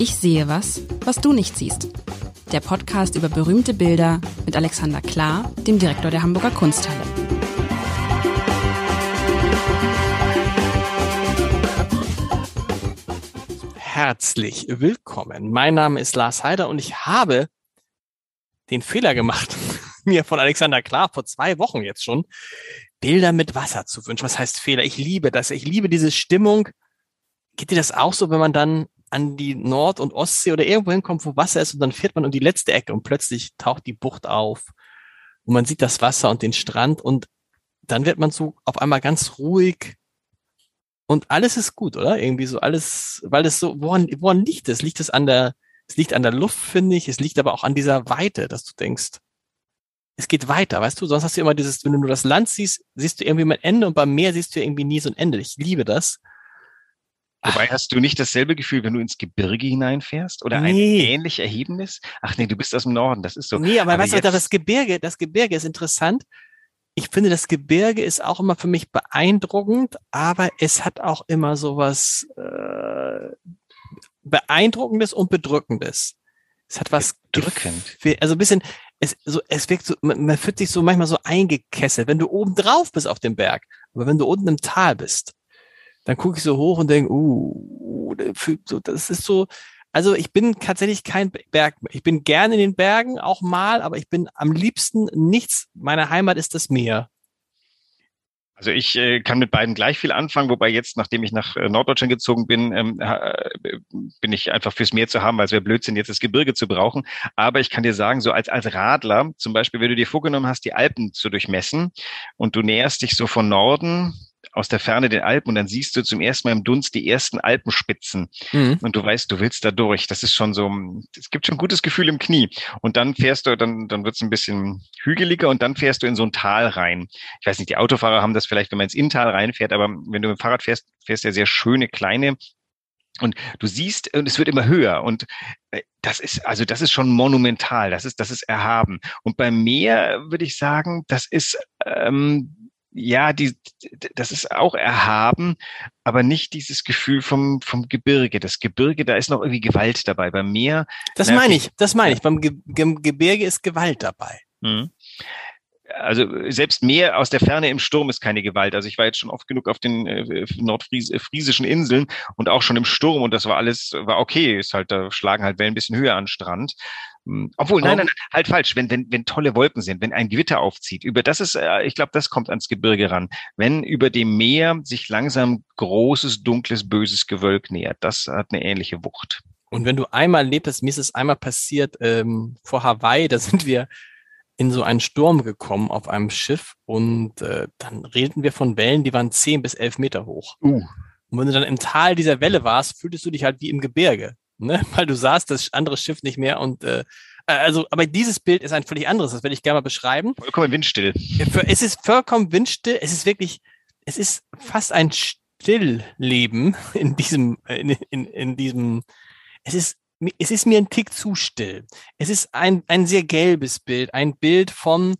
Ich sehe was, was du nicht siehst. Der Podcast über berühmte Bilder mit Alexander Klar, dem Direktor der Hamburger Kunsthalle. Herzlich willkommen. Mein Name ist Lars Heider und ich habe den Fehler gemacht, mir von Alexander Klar vor zwei Wochen jetzt schon Bilder mit Wasser zu wünschen. Was heißt Fehler? Ich liebe das. Ich liebe diese Stimmung. Geht dir das auch so, wenn man dann an die Nord- und Ostsee oder irgendwo hinkommt, wo Wasser ist und dann fährt man um die letzte Ecke und plötzlich taucht die Bucht auf und man sieht das Wasser und den Strand und dann wird man so auf einmal ganz ruhig und alles ist gut, oder? Irgendwie so alles, weil es so, woran, woran liegt es? Liegt es an der, es liegt an der Luft, finde ich, es liegt aber auch an dieser Weite, dass du denkst, es geht weiter, weißt du? Sonst hast du immer dieses, wenn du nur das Land siehst, siehst du irgendwie mein Ende und beim Meer siehst du irgendwie nie so ein Ende. Ich liebe das. Wobei hast du nicht dasselbe Gefühl, wenn du ins Gebirge hineinfährst oder ein Nee. ähnlich erhebendes? Ach nee, du bist aus dem Norden, das ist so. Nee, aber, Aber weißt du, das Gebirge, das Gebirge ist interessant. Ich finde, das Gebirge ist auch immer für mich beeindruckend, aber es hat auch immer sowas äh, beeindruckendes und bedrückendes. Es hat was Bedrückend? Gefühl- Also ein bisschen, es so, es wirkt so, man, man fühlt sich so manchmal so eingekesselt, wenn du oben drauf bist auf dem Berg, aber wenn du unten im Tal bist, dann gucke ich so hoch und denke, uh, so, das ist so, also ich bin tatsächlich kein Berg. Ich bin gerne in den Bergen auch mal, aber ich bin am liebsten nichts. Meine Heimat ist das Meer. Also ich äh, kann mit beiden gleich viel anfangen, wobei jetzt, nachdem ich nach äh, Norddeutschland gezogen bin, ähm, äh, bin ich einfach fürs Meer zu haben, weil es wäre Blödsinn, jetzt das Gebirge zu brauchen. Aber ich kann dir sagen, so als, als Radler, zum Beispiel, wenn du dir vorgenommen hast, die Alpen zu durchmessen und du näherst dich so von Norden aus der Ferne den Alpen und dann siehst du zum ersten Mal im Dunst die ersten Alpenspitzen Mhm. und du weißt, du willst da durch. Das ist schon so, es gibt schon ein gutes Gefühl im Knie. Und dann fährst du, dann, dann wird es ein bisschen hügeliger und dann fährst du in so ein Tal rein. Ich weiß nicht, die Autofahrer haben das vielleicht, wenn man ins Inntal reinfährt, aber wenn du mit dem Fahrrad fährst, fährst du ja sehr schöne kleine und du siehst, und es wird immer höher. Und äh, das ist, also das ist schon monumental. Das ist, das ist erhaben. Und beim Meer würde ich sagen, das ist, ähm, ja, die, das ist auch erhaben, aber nicht dieses Gefühl vom, vom Gebirge. Das Gebirge, da ist noch irgendwie Gewalt dabei. Beim Meer, Das meine ich, das meine ich. Beim Ge Ge Gebirge ist Gewalt dabei. Mhm. Also selbst Meer aus der Ferne im Sturm ist keine Gewalt. Also ich war jetzt schon oft genug auf den äh, nordfriesischen Inseln und auch schon im Sturm und das war alles, war okay. Ist halt, da schlagen halt Wellen ein bisschen höher an den Strand. Hm, Obwohl, nein, nein, nein, halt falsch. Wenn, wenn, wenn tolle Wolken sind, wenn ein Gewitter aufzieht, über das ist, äh, ich glaube, das kommt ans Gebirge ran. Wenn über dem Meer sich langsam großes, dunkles, böses Gewölk nähert, das hat eine ähnliche Wucht. Und wenn du einmal lebst, mir ist es einmal passiert ähm, vor Hawaii, da sind wir in so einen Sturm gekommen auf einem Schiff und äh, dann redeten wir von Wellen, die waren zehn bis elf Meter hoch. Uh. Und wenn du dann im Tal dieser Welle warst, fühltest du dich halt wie im Gebirge, ne? weil du sahst das andere Schiff nicht mehr und äh, also, aber dieses Bild ist ein völlig anderes, das werde ich gerne mal beschreiben. Vollkommen windstill. Es ist vollkommen windstill. Es ist wirklich, es ist fast ein Stillleben in diesem, in, in, in diesem, es ist, es ist mir ein Tick zu still. Es ist ein, ein sehr gelbes Bild, ein Bild von,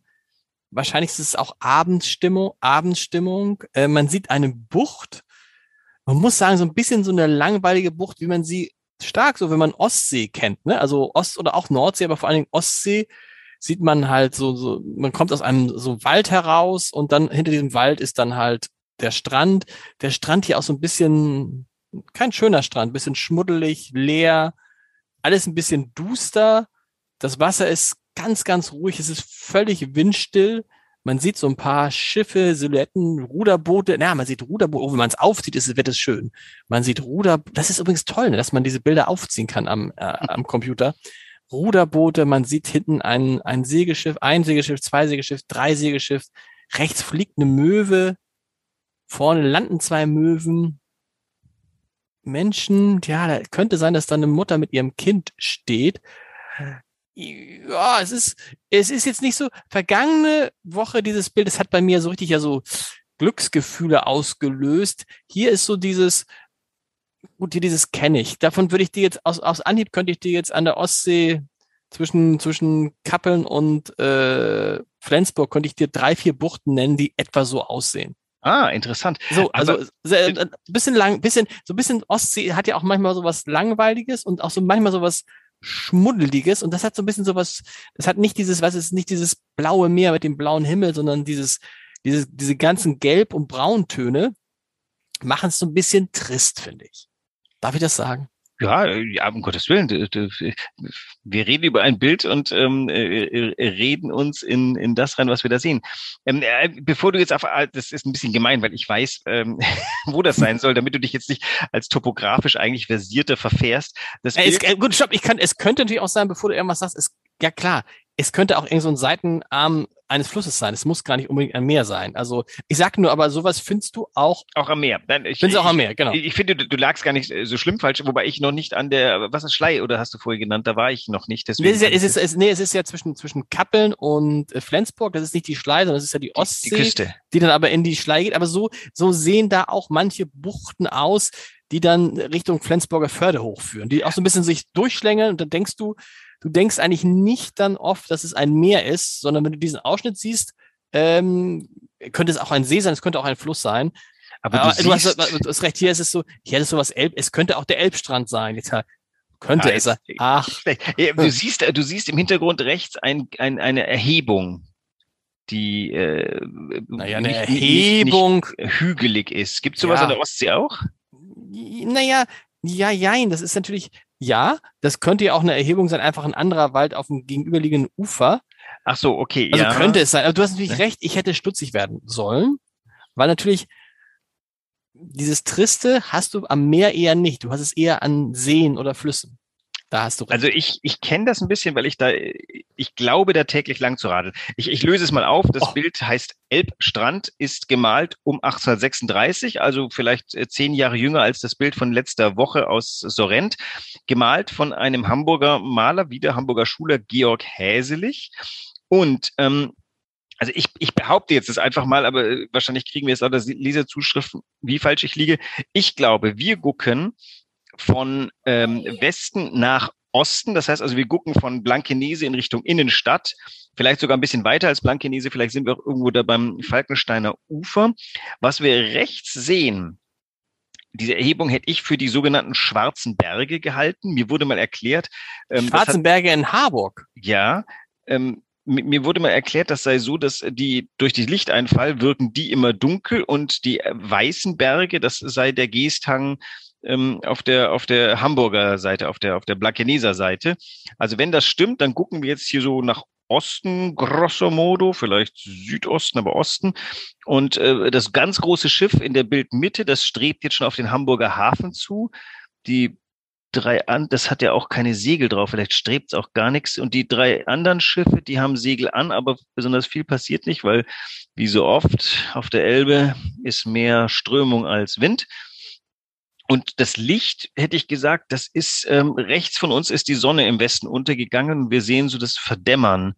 wahrscheinlich ist es auch Abendstimmung, Abendstimmung. Äh, man sieht eine Bucht. Man muss sagen, so ein bisschen so eine langweilige Bucht, wie man sie stark, so wenn man Ostsee kennt, ne? Also Ost- oder auch Nordsee, aber vor allen Dingen Ostsee sieht man halt so, so, man kommt aus einem so Wald heraus und dann hinter diesem Wald ist dann halt der Strand. Der Strand hier auch so ein bisschen, kein schöner Strand, bisschen schmuddelig, leer, alles ein bisschen duster. Das Wasser ist ganz, ganz ruhig. Es ist völlig windstill. Man sieht so ein paar Schiffe, Silhouetten, Ruderboote. Na, man sieht Ruderboote. Oh, wenn man es aufzieht, ist, wird es schön. Man sieht Ruder. Das ist übrigens toll, ne, dass man diese Bilder aufziehen kann am, äh, am Computer. Ruderboote. Man sieht hinten ein, ein Segelschiff, ein Segelschiff, zwei Segelschiff, drei Segelschiff. Rechts fliegt eine Möwe. Vorne landen zwei Möwen. Menschen, ja, da könnte sein, dass da eine Mutter mit ihrem Kind steht. Ja, es ist, es ist jetzt nicht so, vergangene Woche dieses Bild, es hat bei mir so richtig ja so Glücksgefühle ausgelöst. Hier ist so dieses, gut, hier dieses kenne ich. Davon würde ich dir jetzt, aus, aus Anhieb könnte ich dir jetzt an der Ostsee zwischen, zwischen Kappeln und äh, Flensburg, könnte ich dir drei, vier Buchten nennen, die etwa so aussehen. Ah, interessant. So, also Aber, sehr, äh, bisschen lang, bisschen, so ein bisschen Ostsee hat ja auch manchmal so was Langweiliges und auch so manchmal so was Schmuddeliges und das hat so ein bisschen sowas, das hat nicht dieses, was ist nicht dieses blaue Meer mit dem blauen Himmel, sondern dieses, dieses, diese ganzen Gelb- und Brauntöne machen es so ein bisschen trist, finde ich. Darf ich das sagen? Ja, ja, um Gottes Willen. Wir reden über ein Bild und ähm, äh, äh, reden uns in, in das rein, was wir da sehen. Ähm, äh, bevor du jetzt auf, ah, das ist ein bisschen gemein, weil ich weiß, ähm, wo das sein soll, damit du dich jetzt nicht als topografisch eigentlich versierter verfährst. Das äh, es, gut, stopp, ich kann, es könnte natürlich auch sein, bevor du irgendwas sagst, es, ja klar, es könnte auch irgend so ein Seitenarm eines Flusses sein. Es muss gar nicht unbedingt ein Meer sein. Also ich sag nur, aber sowas findest du auch. Auch am Meer. Nein, ich, findest du auch am Meer, genau. Ich, ich finde, du, du, lagst gar nicht so schlimm falsch, wobei ich noch nicht an der, was ist Schlei oder hast du vorher genannt? Da war ich noch nicht. Deswegen nee, es, ist, es, ist, es, nee, es ist ja zwischen, zwischen Kappeln und äh, Flensburg. Das ist nicht die Schlei, sondern das ist ja die Ostsee. Die, die Küste. Die dann aber in die Schlei geht. Aber so, so sehen da auch manche Buchten aus, die dann Richtung Flensburger Förde hochführen, die auch so ein bisschen sich durchschlängeln und dann denkst du, du denkst eigentlich nicht dann oft, dass es ein Meer ist, sondern wenn du diesen Ausschnitt siehst, ähm, könnte es auch ein See sein, es könnte auch ein Fluss sein. Aber, Aber du, du, hast, du, hast, recht, hier ist es so, hier ist sowas Elb, es könnte auch der Elbstrand sein. Jetzt könnte ja, es sein. Ach. Du siehst, du siehst im Hintergrund rechts ein, ein, eine Erhebung die äh, naja, eine nicht, Erhebung nicht, nicht hügelig ist. Gibt es sowas ja. an der Ostsee auch? Naja, ja, jein, das ist natürlich, ja, das könnte ja auch eine Erhebung sein, einfach ein anderer Wald auf dem gegenüberliegenden Ufer. Ach so, okay. Also ja. könnte es sein. Aber du hast natürlich ja. recht, ich hätte stutzig werden sollen, weil natürlich dieses Triste hast du am Meer eher nicht. Du hast es eher an Seen oder Flüssen. Da hast du recht. Also ich, ich kenne das ein bisschen, weil ich da, ich glaube, da täglich lang zu radeln. Ich, ich löse es mal auf. Das oh. Bild heißt Elbstrand, ist gemalt um 1836, also vielleicht äh, zehn Jahre jünger als das Bild von letzter Woche aus Sorrent. Gemalt von einem Hamburger Maler, wie der Hamburger Schuler Georg Häselich. Und ähm, also ich, ich behaupte jetzt das einfach mal, aber äh, wahrscheinlich kriegen wir jetzt lauter Leserzuschriften, wie falsch ich liege. Ich glaube, wir gucken von ähm, Westen nach Osten. Das heißt also, wir gucken von Blankenese in Richtung Innenstadt, vielleicht sogar ein bisschen weiter als Blankenese. Vielleicht sind wir auch irgendwo da beim Falkensteiner Ufer. Was wir rechts sehen, diese Erhebung hätte ich für die sogenannten Schwarzen Berge gehalten. Mir wurde mal erklärt. Ähm, Schwarzen Berge in Harburg. Ja. Ähm, mir wurde mal erklärt, das sei so, dass die durch die Lichteinfall wirken die immer dunkel und die weißen Berge, das sei der Geesthang ähm, auf der auf der Hamburger Seite, auf der auf der Blankeneser Seite. Also wenn das stimmt, dann gucken wir jetzt hier so nach Osten, grosso modo, vielleicht Südosten, aber Osten. Und äh, das ganz große Schiff in der Bildmitte, das strebt jetzt schon auf den Hamburger Hafen zu. Die drei an, das hat ja auch keine Segel drauf, vielleicht strebt es auch gar nichts. Und die drei anderen Schiffe, die haben Segel an, aber besonders viel passiert nicht, weil wie so oft auf der Elbe ist mehr Strömung als Wind. Und das Licht, hätte ich gesagt, das ist ähm, rechts von uns ist die Sonne im Westen untergegangen. Wir sehen so das Verdämmern.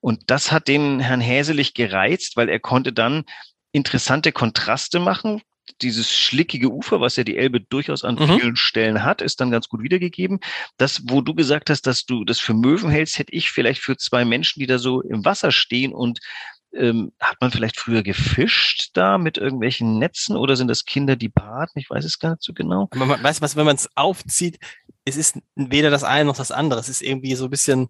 Und das hat den Herrn Häselich gereizt, weil er konnte dann interessante Kontraste machen. Dieses schlickige Ufer, was ja die Elbe durchaus an mhm. vielen Stellen hat, ist dann ganz gut wiedergegeben. Das, wo du gesagt hast, dass du das für Möwen hältst, hätte ich vielleicht für zwei Menschen, die da so im Wasser stehen und ähm, hat man vielleicht früher gefischt da mit irgendwelchen Netzen oder sind das Kinder, die baden? Ich weiß es gar nicht so genau. Aber man weiß was, wenn man es aufzieht, es ist weder das eine noch das andere. Es ist irgendwie so ein bisschen,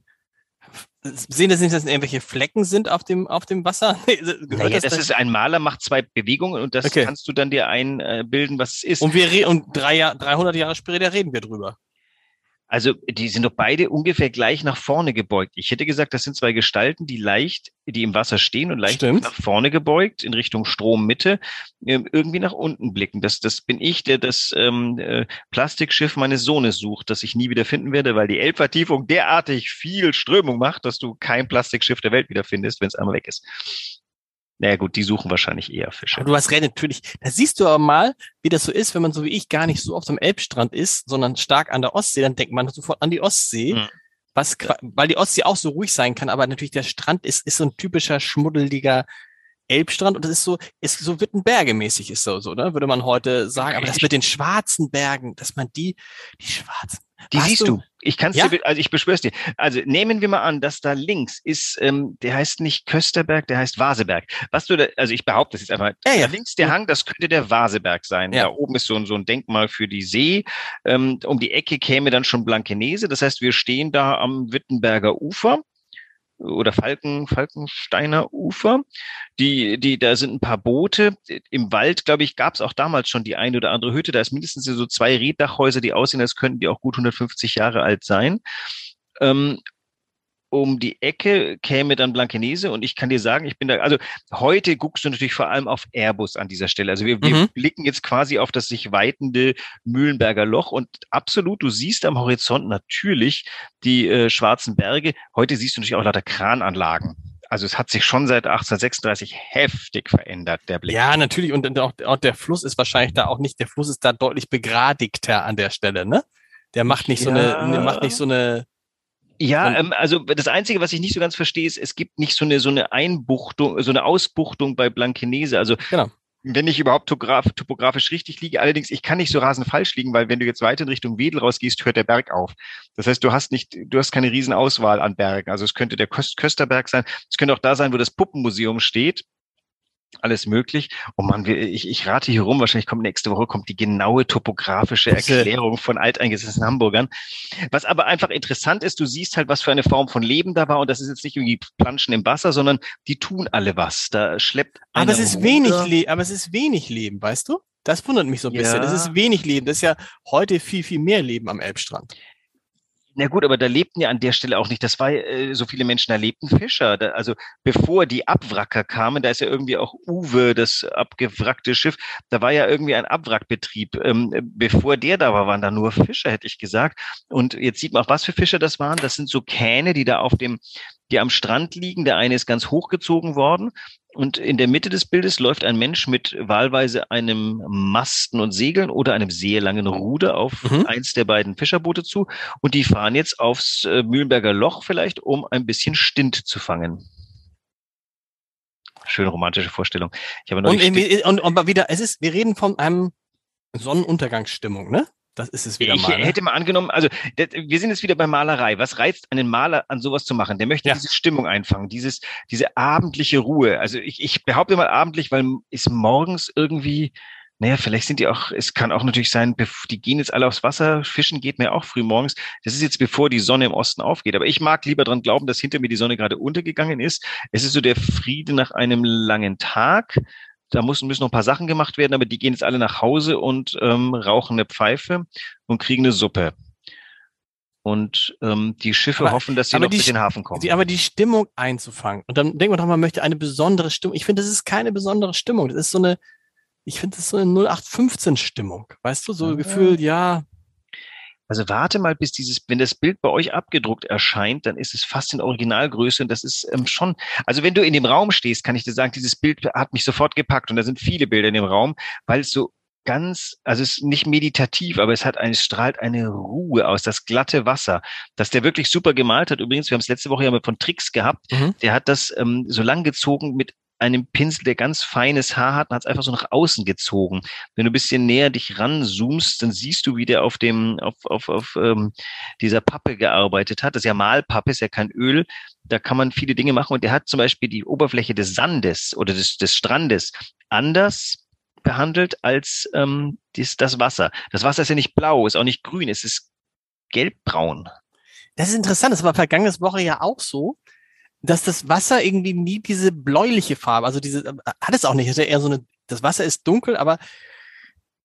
sehen das nicht, dass irgendwelche Flecken sind auf dem, auf dem Wasser? naja, das, das ist ein Maler macht zwei Bewegungen und das okay. kannst du dann dir einbilden, was es ist. Und wir und drei, 300 Jahre später reden wir drüber. Also die sind doch beide ungefähr gleich nach vorne gebeugt. Ich hätte gesagt, das sind zwei Gestalten, die leicht, die im Wasser stehen und leicht Stimmt. nach vorne gebeugt in Richtung Strommitte, äh, irgendwie nach unten blicken. Das, das bin ich, der das ähm, äh, Plastikschiff meines Sohnes sucht, das ich nie wieder finden werde, weil die Elbvertiefung derartig viel Strömung macht, dass du kein Plastikschiff der Welt wieder findest, wenn es einmal weg ist. Naja gut, die suchen wahrscheinlich eher Fische. Aber du hast recht, natürlich. Da siehst du aber mal, wie das so ist, wenn man so wie ich gar nicht so auf dem Elbstrand ist, sondern stark an der Ostsee, dann denkt man sofort an die Ostsee. Hm. Was, weil die Ostsee auch so ruhig sein kann, aber natürlich der Strand ist, ist so ein typischer schmuddeliger Elbstrand und das ist so, ist so Wittenberge-mäßig ist so, so, ne? Würde man heute sagen. Aber das mit den schwarzen Bergen, dass man die, die schwarzen. Die siehst du. Ich kann's Ja? dir, also ich beschwör's dir. Also nehmen wir mal an, dass da links ist, ähm, der heißt nicht Kösterberg, der heißt Vaseberg. Was du da, also ich behaupte das jetzt einfach. Ja, ja. Da links der Hang, das könnte der Vaseberg sein. Ja. Da oben ist so ein, so ein Denkmal für die See. Ähm, um die Ecke käme dann schon Blankenese. Das heißt, wir stehen da am Wittenberger Ufer oder Falken, Falkensteiner Ufer. Die, die, da sind ein paar Boote. Im Wald, glaube ich, gab es auch damals schon die eine oder andere Hütte. Da ist mindestens so zwei Reddachhäuser, die aussehen, als könnten die auch gut 150 Jahre alt sein. Ähm, um die Ecke käme dann Blankenese und ich kann dir sagen, ich bin da, also heute guckst du natürlich vor allem auf Airbus an dieser Stelle. Also wir, wir Mhm. blicken jetzt quasi auf das sich weitende Mühlenberger Loch und absolut, du siehst am Horizont natürlich die äh, schwarzen Berge. Heute siehst du natürlich auch lauter Krananlagen. Also es hat sich schon seit 1836 heftig verändert, der Blick. Ja, natürlich. Und, auch, auch der Fluss ist wahrscheinlich da auch nicht, der Fluss ist da deutlich begradigter an der Stelle, ne? Der macht nicht so Ja. eine, macht nicht so eine, Ja, ähm, also das Einzige, was ich nicht so ganz verstehe, ist, es gibt nicht so eine so eine Einbuchtung, so eine Ausbuchtung bei Blankenese. Also Genau. wenn ich überhaupt topograf, topografisch richtig liege, allerdings ich kann nicht so rasend falsch liegen, weil wenn du jetzt weiter in Richtung Wedel rausgehst, hört der Berg auf. Das heißt, du hast nicht, du hast keine Riesenauswahl an Bergen. Also es könnte der Köst Kösterberg sein, es könnte auch da sein, wo das Puppenmuseum steht. Alles möglich. Oh Mann, wir, ich, ich rate hier rum, wahrscheinlich kommt nächste Woche kommt die genaue topografische Erklärung von alteingesessenen Hamburgern. Was aber einfach interessant ist, du siehst halt, was für eine Form von Leben da war. Und das ist jetzt nicht irgendwie Planschen im Wasser, sondern die tun alle was. Da schleppt aber es ist Ruder. wenig, Le aber es ist wenig Leben, weißt du? Das wundert mich so ein bisschen. Es Ja. ist wenig Leben. Das ist ja heute viel, viel mehr Leben am Elbstrand. Na gut, aber da lebten ja an der Stelle auch nicht, das war äh, so viele Menschen, da lebten Fischer. Da, also bevor die Abwracker kamen, da ist ja irgendwie auch Uwe, das abgewrackte Schiff, da war ja irgendwie ein Abwrackbetrieb. Ähm, bevor der da war, waren da nur Fischer, hätte ich gesagt. Und jetzt sieht man auch, was für Fischer das waren. Das sind so Kähne, die da auf dem, die am Strand liegen. Der eine ist ganz hochgezogen worden. Und in der Mitte des Bildes läuft ein Mensch mit wahlweise einem Masten und Segeln oder einem sehr langen Ruder auf Mhm. eins der beiden Fischerboote zu. Und die fahren jetzt aufs äh, Mühlenberger Loch vielleicht, um ein bisschen Stint zu fangen. Schöne romantische Vorstellung. Ich habe Und, und, und wieder, es ist, wir reden von einem Sonnenuntergangsstimmung, ne? Das ist es wieder ich mal. Ne? hätte mal angenommen, also das, wir sind jetzt wieder bei Malerei. Was reizt einen Maler an sowas zu machen? Der möchte Ja. diese Stimmung einfangen, dieses, diese abendliche Ruhe. Also ich, ich behaupte mal abendlich, weil ist morgens irgendwie, naja, vielleicht sind die auch, es kann auch natürlich sein, die gehen jetzt alle aufs Wasser, fischen geht mir auch früh morgens. Das ist jetzt bevor die Sonne im Osten aufgeht. Aber ich mag lieber dran glauben, dass hinter mir die Sonne gerade untergegangen ist. Es ist so der Friede nach einem langen Tag. Da müssen, müssen noch ein paar Sachen gemacht werden, aber die gehen jetzt alle nach Hause und ähm, rauchen eine Pfeife und kriegen eine Suppe. Und ähm, die Schiffe Aber- hoffen, dass sie noch die in den Hafen kommen. Die, aber die Stimmung einzufangen. Und dann denkt man doch, man möchte eine besondere Stimmung. Ich finde, das ist keine besondere Stimmung. Das ist so eine, ich finde, das ist so eine 0815-Stimmung. Weißt du, so Ja. ein Gefühl, ja, Also warte mal, bis dieses, wenn das Bild bei euch abgedruckt erscheint, dann ist es fast in Originalgröße und das ist ähm, schon, also wenn du in dem Raum stehst, kann ich dir sagen, dieses Bild hat mich sofort gepackt und da sind viele Bilder in dem Raum, weil es so ganz, also es ist nicht meditativ, aber es hat eine, es strahlt eine Ruhe aus, das glatte Wasser, dass der wirklich super gemalt hat. Übrigens, wir haben es letzte Woche ja mal von Tricks gehabt, Mhm. der hat das ähm, so lang gezogen mit einem Pinsel, der ganz feines Haar hat, und hat es einfach so nach außen gezogen. Wenn du ein bisschen näher dich ranzoomst, dann siehst du, wie der auf dem, auf, auf, auf ähm, dieser Pappe gearbeitet hat. Das ist ja Malpappe, ist ja kein Öl. Da kann man viele Dinge machen. Und der hat zum Beispiel die Oberfläche des Sandes oder des, des Strandes anders behandelt als ähm, dies, das Wasser. Das Wasser ist ja nicht blau, ist auch nicht grün, es ist gelbbraun. das ist interessant. Das war vergangenes Woche ja auch so, dass das Wasser irgendwie nie diese bläuliche Farbe, also diese, äh, hat es auch nicht. Ja eher so eine, das Wasser ist dunkel, aber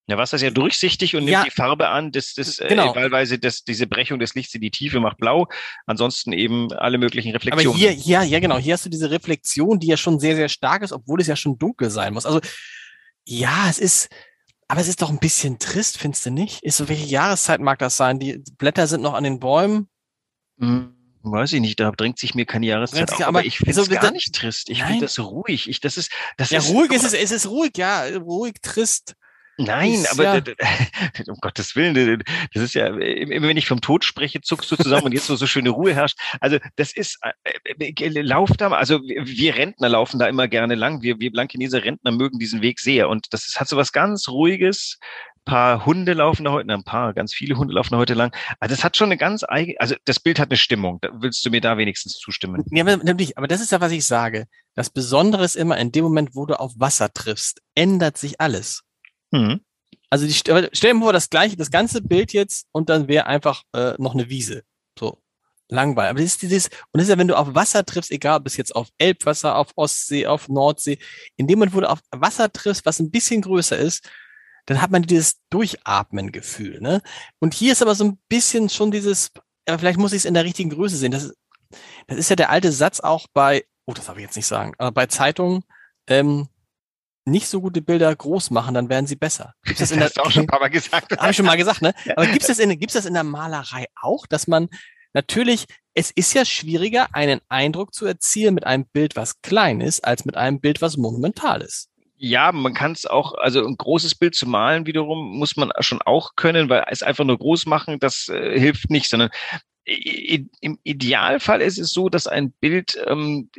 Ja, Wasser ist ja durchsichtig und nimmt Ja. die Farbe an, das, das Genau. äh, wahlweise das, diese Brechung des Lichts in die Tiefe macht blau. Ansonsten eben alle möglichen Aber Reflexionen. hier, ja, ja, genau. Hier hast du diese Reflexion, die ja schon sehr, sehr stark ist, obwohl es ja schon dunkel sein muss. Also, ja, es ist, aber es ist doch ein bisschen trist, findest du nicht? Ist so, welche Jahreszeit mag das sein? Die Blätter sind noch an den Bäumen. Hm, weiß ich nicht, da drängt sich mir keine Jahreszeit auf, aber, aber- ich finde es gar das- nicht trist. Ich finde das ruhig. Ich, das ist, das Ja, ist, ruhig ist es, es ist ruhig, ja, ruhig, trist. Nein, Ist aber ja- um Gottes Willen, das ist ja, immer wenn ich vom Tod spreche, zuckst du zusammen und jetzt wo so schöne Ruhe herrscht. Also das ist, äh, äh, lauf da mal, also wir wir Rentner laufen da immer gerne lang. Wir, wir Blankeneser Rentner mögen diesen Weg sehr und das ist, hat so was ganz Ruhiges. Ein paar Hunde laufen da heute, ein paar, ganz viele Hunde laufen da heute lang. Also das hat schon eine ganz eigene, also das Bild hat eine Stimmung. Da willst du mir da wenigstens zustimmen? Ja, aber natürlich, aber das ist ja, was ich sage. Das Besondere ist immer, in dem Moment, wo du auf Wasser triffst, ändert sich alles. Mhm. Also die, stell dir mal vor, das gleiche, das ganze Bild jetzt und dann wäre einfach äh, noch eine Wiese. So. Langweilig. Aber das ist dieses, und das ist ja, wenn du auf Wasser triffst, egal ob es jetzt auf Elbwasser, auf Ostsee, auf Nordsee, in dem Moment, wo du auf Wasser triffst, was ein bisschen größer ist, dann hat man dieses Durchatmen-Gefühl. Ne? Und hier ist aber so ein bisschen schon dieses, ja, vielleicht muss ich es in der richtigen Größe sehen. Das ist, das ist ja der alte Satz auch bei, oh, das darf ich jetzt nicht sagen, aber bei Zeitungen, ähm, nicht so gute Bilder groß machen, dann werden sie besser. Gibt's das in der, hast du auch schon ein paar Mal gesagt. habe ich schon mal gesagt, ne? Aber gibt's das in, gibt's das in der Malerei auch, dass man natürlich, es ist ja schwieriger, einen Eindruck zu erzielen mit einem Bild, was klein ist, als mit einem Bild, was monumental ist. Ja, man kann es auch, also ein großes Bild zu malen wiederum muss man schon auch können, weil es einfach nur groß machen, das äh, hilft nicht, sondern im Idealfall ist es so, dass ein Bild, ähm,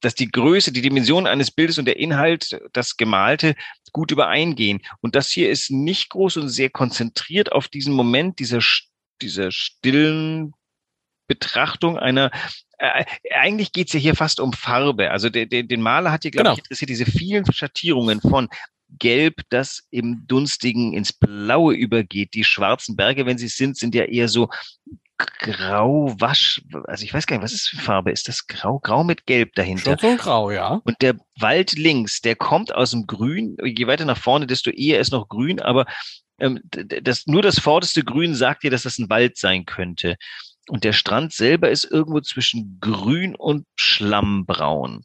dass die Größe, die Dimension eines Bildes und der Inhalt, das Gemalte, gut übereingehen. Und das hier ist nicht groß und sehr konzentriert auf diesen Moment dieser, dieser stillen Betrachtung einer äh, eigentlich geht's ja hier fast um Farbe. Also der, der, den Maler hat hier, glaube Genau. ich, interessiert diese vielen Schattierungen von Gelb, das im Dunstigen ins Blaue übergeht. Die schwarzen Berge, wenn sie es sind, sind ja eher so grau, wasch, also ich weiß gar nicht, was ist für Farbe? Ist das grau? Grau mit Gelb dahinter. Schon so Grau, ja. Und der Wald links, der kommt aus dem Grün. Je weiter nach vorne, desto eher ist noch grün. Aber ähm, das, nur das vorderste Grün sagt dir, dass das ein Wald sein könnte. Und der Strand selber ist irgendwo zwischen grün und schlammbraun.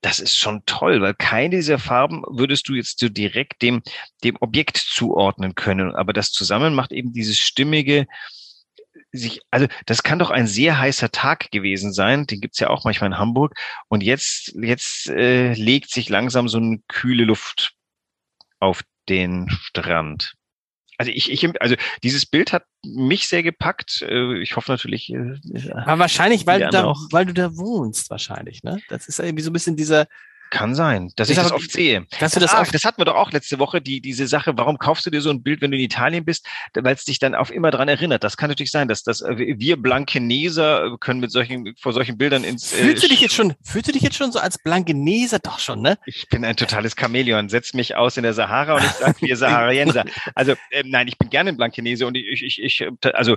Das ist schon toll, weil keine dieser Farben würdest du jetzt so direkt dem, dem Objekt zuordnen können. Aber das zusammen macht eben dieses stimmige, sich, also das kann doch ein sehr heißer Tag gewesen sein. Den gibt's ja auch manchmal in Hamburg. Und jetzt, jetzt äh, legt sich langsam so eine kühle Luft auf den Strand. Also ich, ich, also dieses Bild hat mich sehr gepackt. Äh, Ich hoffe natürlich. äh, Aber wahrscheinlich, weil du da, auch. weil du da wohnst, wahrscheinlich, ne? Das ist ja irgendwie so ein bisschen dieser, Kann sein, dass Ist ich das oft sehe. dass du das ah, oft, das hatten wir doch auch letzte Woche, die, diese Sache, warum kaufst du dir so ein Bild, wenn du in Italien bist, weil es dich dann auf immer dran erinnert. Das kann natürlich sein, dass, dass äh, wir Blankeneser können mit solchen, vor solchen Bildern ins. äh, fühlst du dich jetzt schon, fühlst du dich jetzt schon so als Blankeneser? Doch schon, ne? Ich bin ein totales Chamäleon, setz mich aus in der Sahara und ich sage wir Saharienser. Also ähm, nein, ich bin gerne ein Blankenese und ich, ich, ich, äh, also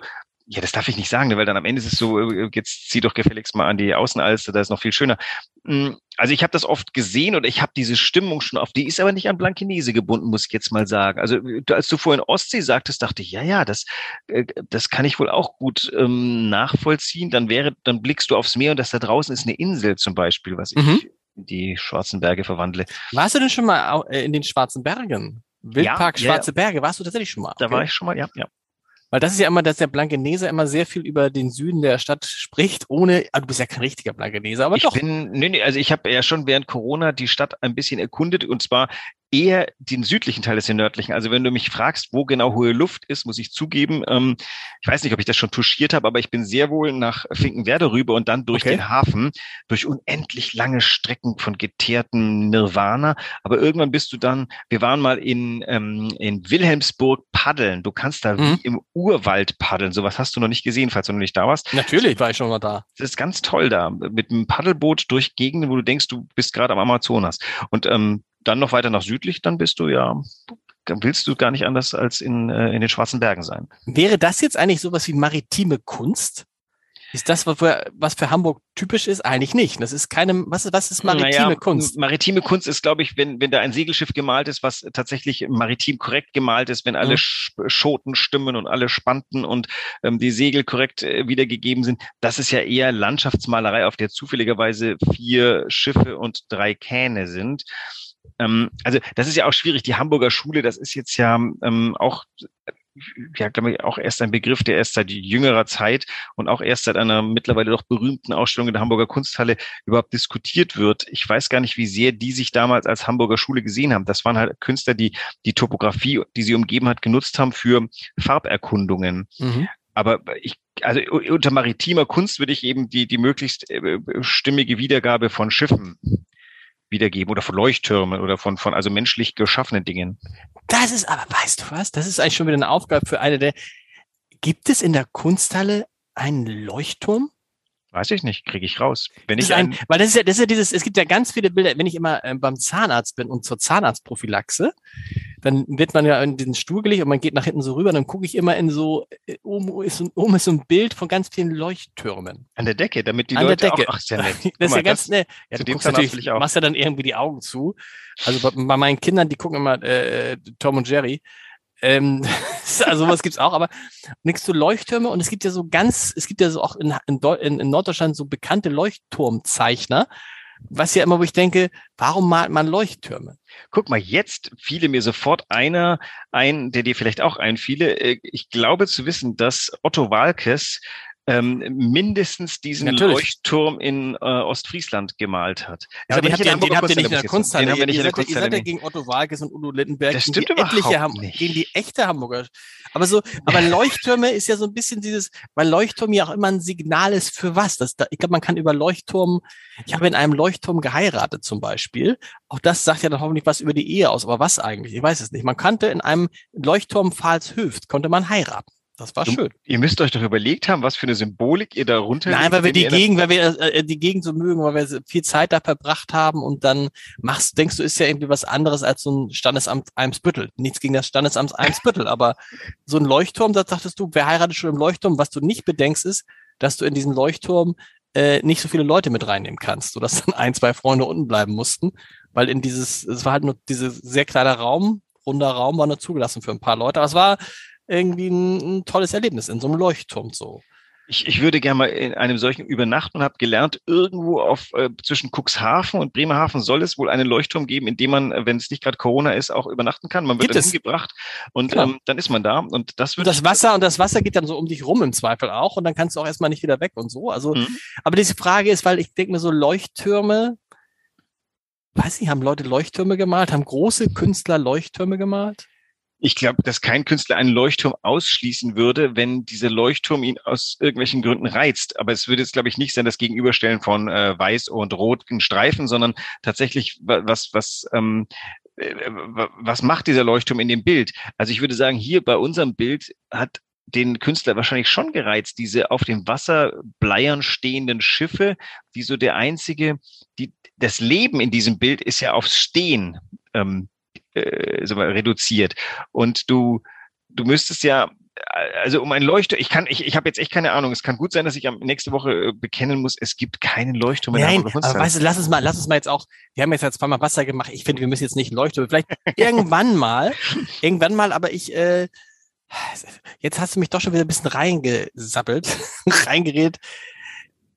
ja, das darf ich nicht sagen, ne, weil dann am Ende ist es so, äh, jetzt zieh doch gefälligst mal an die Außenalster, da ist noch viel schöner. Mm, Also ich habe das oft gesehen oder ich habe diese Stimmung schon auf, die ist aber nicht an Blankenese gebunden, muss ich jetzt mal sagen. Also du- als du vorhin Ostsee sagtest, dachte ich, ja, ja, das, äh, das kann ich wohl auch gut ähm, nachvollziehen. Dann wäre, dann blickst du aufs Meer und das da draußen ist eine Insel zum Beispiel, was ich Mhm. in die schwarzen Berge verwandle. Warst du denn schon mal äh, in den Schwarzen Bergen? Wildpark Ja, ja, Schwarze Berge, warst du tatsächlich schon mal? Da Okay. war ich schon mal, ja, ja. Weil das ist ja immer, dass der Blankeneser immer sehr viel über den Süden der Stadt spricht, ohne, ah, du bist ja kein richtiger Blankeneser, aber ich doch. bin, nee, nee, also ich habe ja schon während Corona die Stadt ein bisschen erkundet und zwar eher den südlichen Teil des den nördlichen. Also wenn du mich fragst, wo genau hohe Luft ist, muss ich zugeben, ähm, ich weiß nicht, ob ich das schon touchiert habe, aber ich bin sehr wohl nach Finkenwerder rüber und dann durch Okay. den Hafen, durch unendlich lange Strecken von geteertem Nirvana. Aber irgendwann bist du dann, wir waren mal in, ähm, in Wilhelmsburg paddeln. Du kannst da Mhm. wie im Urwald paddeln. Sowas hast du noch nicht gesehen, falls du noch nicht da warst. Natürlich war ich schon mal da. Das ist ganz toll da, mit einem Paddelboot durch Gegenden, wo du denkst, du bist gerade am Amazonas. Und ähm, dann noch weiter nach südlich, dann bist du ja, willst du gar nicht anders als in, äh, in den Schwarzen Bergen sein. Wäre das jetzt eigentlich sowas wie maritime Kunst? Ist das, was für, was für Hamburg typisch ist? Eigentlich nicht. Das ist keine, was ist, was ist maritime Naja, Kunst? Maritime Kunst ist, glaube ich, wenn, wenn da ein Segelschiff gemalt ist, was tatsächlich maritim korrekt gemalt ist, wenn alle Mhm. Sch- Schoten stimmen und alle Spanten und ähm, die Segel korrekt äh, wiedergegeben sind. Das ist ja eher Landschaftsmalerei, auf der zufälligerweise vier Schiffe und drei Kähne sind. Ähm, also das ist ja auch schwierig. Die Hamburger Schule, das ist jetzt ja ähm, auch ja, glaube ich, auch erst ein Begriff, der erst seit jüngerer Zeit und auch erst seit einer mittlerweile doch berühmten Ausstellung in der Hamburger Kunsthalle überhaupt diskutiert wird. Ich weiß gar nicht, wie sehr die sich damals als Hamburger Schule gesehen haben. Das waren halt Künstler, die die Topografie, die sie umgeben hat, genutzt haben für Farberkundungen. Mhm. Aber ich, also unter maritimer Kunst würde ich eben die, die möglichst äh, stimmige Wiedergabe von Schiffen wiedergeben oder von Leuchttürmen oder von, von also menschlich geschaffenen Dingen. Das ist aber, weißt du was? Das ist eigentlich schon wieder eine Aufgabe für eine der. Gibt es in der Kunsthalle einen Leuchtturm? Weiß ich nicht, kriege ich raus. Wenn ich ein, weil das ist ja, das ist ja dieses, es gibt ja ganz viele Bilder, wenn ich immer äh, beim Zahnarzt bin und zur Zahnarztprophylaxe, dann wird man ja in den Stuhl gelegt und man geht nach hinten so rüber, dann gucke ich immer in so, äh, oben ist, oben ist so ein Bild von ganz vielen Leuchttürmen. An der Decke, damit die An Leute der Decke. auch, ach, sehr nett. das ist mal, ja ganz, ne, ja, zu dem natürlich, ich auch. machst ja dann irgendwie die Augen zu. Also bei, bei meinen Kindern, die gucken immer äh, Tom und Jerry. Ähm, also sowas gibt's auch, aber nichts zu Leuchttürme und es gibt ja so ganz, es gibt ja so auch in, in, in Norddeutschland so bekannte Leuchtturmzeichner, was ja immer, wo ich denke, warum malt man Leuchttürme? Guck mal, jetzt fiele mir sofort einer ein, der dir vielleicht auch einfiele. Äh, ich glaube zu wissen, dass Otto Walkes ähm, mindestens diesen Natürlich. Leuchtturm in äh, Ostfriesland gemalt hat. Ja, aber den, habt ihr, den habt ihr nicht in der Kunsthalle. Den haben wir nicht in der Kunsthalle. Ihr seid ja gegen Otto Walkes und Udo Lindenberg. Das stimmt gegen die etliche Ham nicht. Gegen die echte Hamburger. Aber so, aber Leuchttürme ist ja so ein bisschen dieses, weil Leuchtturm ja auch immer ein Signal ist für was. Das, ich glaube, man kann über Leuchtturm, ich habe in einem Leuchtturm geheiratet zum Beispiel. Auch das sagt ja dann hoffentlich was über die Ehe aus. Aber was eigentlich? Ich weiß es nicht. Man kannte in einem Leuchtturm Pfahlshöft, konnte man heiraten. Das war schön. Ihr müsst euch doch überlegt haben, was für eine Symbolik ihr da runter. Nein, weil wir die Gegend, weil wir äh, die Gegend so mögen, weil wir viel Zeit da verbracht haben und dann machst, denkst du, ist ja irgendwie was anderes als so ein Standesamt Eimsbüttel. Nichts gegen das Standesamt Eimsbüttel, aber so ein Leuchtturm, da dachtest du, wer heiratet schon im Leuchtturm? Was du nicht bedenkst, ist, dass du in diesem Leuchtturm äh, nicht so viele Leute mit reinnehmen kannst, sodass dann ein, zwei Freunde unten bleiben mussten, weil in dieses, es war halt nur dieser sehr kleiner Raum, runder Raum war nur zugelassen für ein paar Leute. Aber es war irgendwie ein, ein tolles Erlebnis in so einem Leuchtturm so. Ich, ich würde gerne mal in einem solchen übernachten und habe gelernt, irgendwo auf äh, zwischen Cuxhaven und Bremerhaven soll es wohl einen Leuchtturm geben, in dem man, wenn es nicht gerade Corona ist, auch übernachten kann. Man wird dann es? hingebracht und genau. ähm, dann ist man da. Und das wird. Und das Wasser und das Wasser geht dann so um dich rum im Zweifel auch und dann kannst du auch erstmal nicht wieder weg und so. Also, mhm. aber diese Frage ist, weil ich denke mir so Leuchttürme, weiß nicht, haben Leute Leuchttürme gemalt? Haben große Künstler Leuchttürme gemalt? Ich glaube, dass kein Künstler einen Leuchtturm ausschließen würde, wenn dieser Leuchtturm ihn aus irgendwelchen Gründen reizt. Aber es würde jetzt, glaube ich, nicht sein, das Gegenüberstellen von äh, weiß und roten Streifen, sondern tatsächlich was, was, ähm, äh, was macht dieser Leuchtturm in dem Bild? Also ich würde sagen, hier bei unserem Bild hat den Künstler wahrscheinlich schon gereizt, diese auf dem Wasser bleiern stehenden Schiffe, die so der einzige, die, das Leben in diesem Bild ist ja aufs Stehen ähm, äh, so mal, reduziert. Und du, du müsstest ja also um ein Leuchtturm, ich kann, ich, ich habe jetzt echt keine Ahnung. Es kann gut sein, dass ich am nächste Woche äh, bekennen muss, es gibt keinen Leuchtturm in Nein, aber weißt du, lass uns mal, lass uns mal jetzt auch, wir haben jetzt jetzt zweimal Wasser gemacht. Ich finde, wir müssen jetzt nicht einen Leuchtturm, vielleicht irgendwann mal, irgendwann mal, aber ich, äh, jetzt hast du mich doch schon wieder ein bisschen reingesappelt, reingeredet.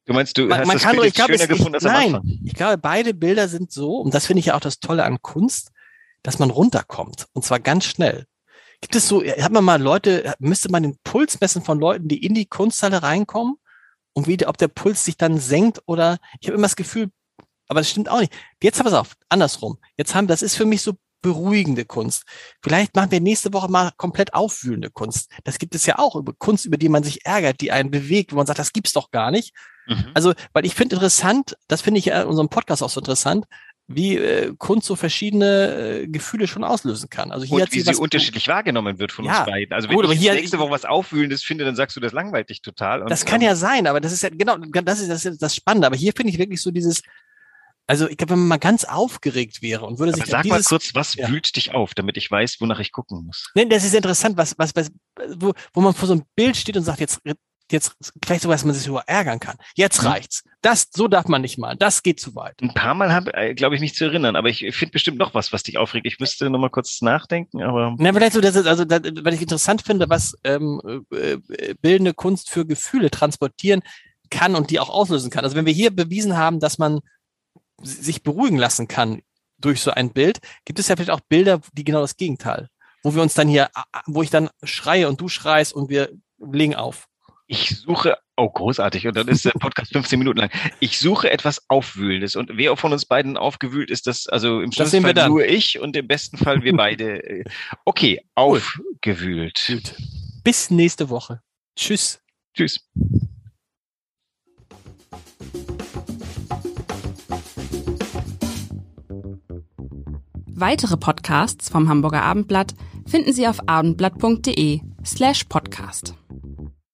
Du meinst, du man, hast man das kann Bild ich glaube, schöner es, gefunden als nein, ich glaube, beide Bilder sind so, und das finde ich ja auch das Tolle an Kunst, dass man runterkommt. Und zwar ganz schnell. Gibt es so, hat man mal Leute, müsste man den Puls messen von Leuten, die in die Kunsthalle reinkommen und wie, ob der Puls sich dann senkt oder ich habe immer das Gefühl, aber das stimmt auch nicht. Jetzt haben wir es auf, andersrum. Jetzt haben, das ist für mich so beruhigende Kunst. Vielleicht machen wir nächste Woche mal komplett aufwühlende Kunst. Das gibt es ja auch über Kunst, über die man sich ärgert, die einen bewegt, wo man sagt, das gibt's doch gar nicht. Mhm. Also, weil ich finde interessant, das finde ich ja in unserem Podcast auch so interessant, wie äh, Kunst so verschiedene äh, Gefühle schon auslösen kann. Also hier und wie sie, unterschiedlich wahrgenommen wird von ja, uns beiden. Also wenn gut, ich hier, nächste Woche was Aufwühlendes finde, dann sagst du, das langweilt dich total. Und, das kann ähm, ja sein, aber das ist ja genau, das ist das, ist das Spannende. Aber hier finde ich wirklich so dieses, also ich glaube, wenn man mal ganz aufgeregt wäre und würde aber sich sag dieses, mal kurz, was ja. wühlt dich auf, damit ich weiß, wonach ich gucken muss. Nee, das ist interessant, was, was, was wo, wo man vor so einem Bild steht und sagt, jetzt jetzt vielleicht sogar, dass man sich über ärgern kann. Jetzt mhm. reicht's. Das, so darf man nicht mal. Das geht zu weit. Ein paar Mal habe, äh, glaube ich, mich zu erinnern, aber ich finde bestimmt noch was, was dich aufregt. Ich müsste noch mal kurz nachdenken, aber. Na, vielleicht so, das ist, also, das, weil ich interessant finde, was ähm, äh, bildende Kunst für Gefühle transportieren kann und die auch auslösen kann. Also wenn wir hier bewiesen haben, dass man sich beruhigen lassen kann durch so ein Bild, gibt es ja vielleicht auch Bilder, die genau das Gegenteil wo wir uns dann hier, wo ich dann schreie und du schreist und wir legen auf. Ich suche, oh großartig, und dann ist der Podcast 15 Minuten lang. Ich suche etwas Aufwühlendes. Und wer von uns beiden aufgewühlt ist, das, also im schlimmsten Fall dann. nur ich und im besten Fall wir beide. Okay, aufgewühlt. Gut. Bis nächste Woche. Tschüss. Tschüss. Weitere Podcasts vom Hamburger Abendblatt finden Sie auf abendblatt.de slash podcast.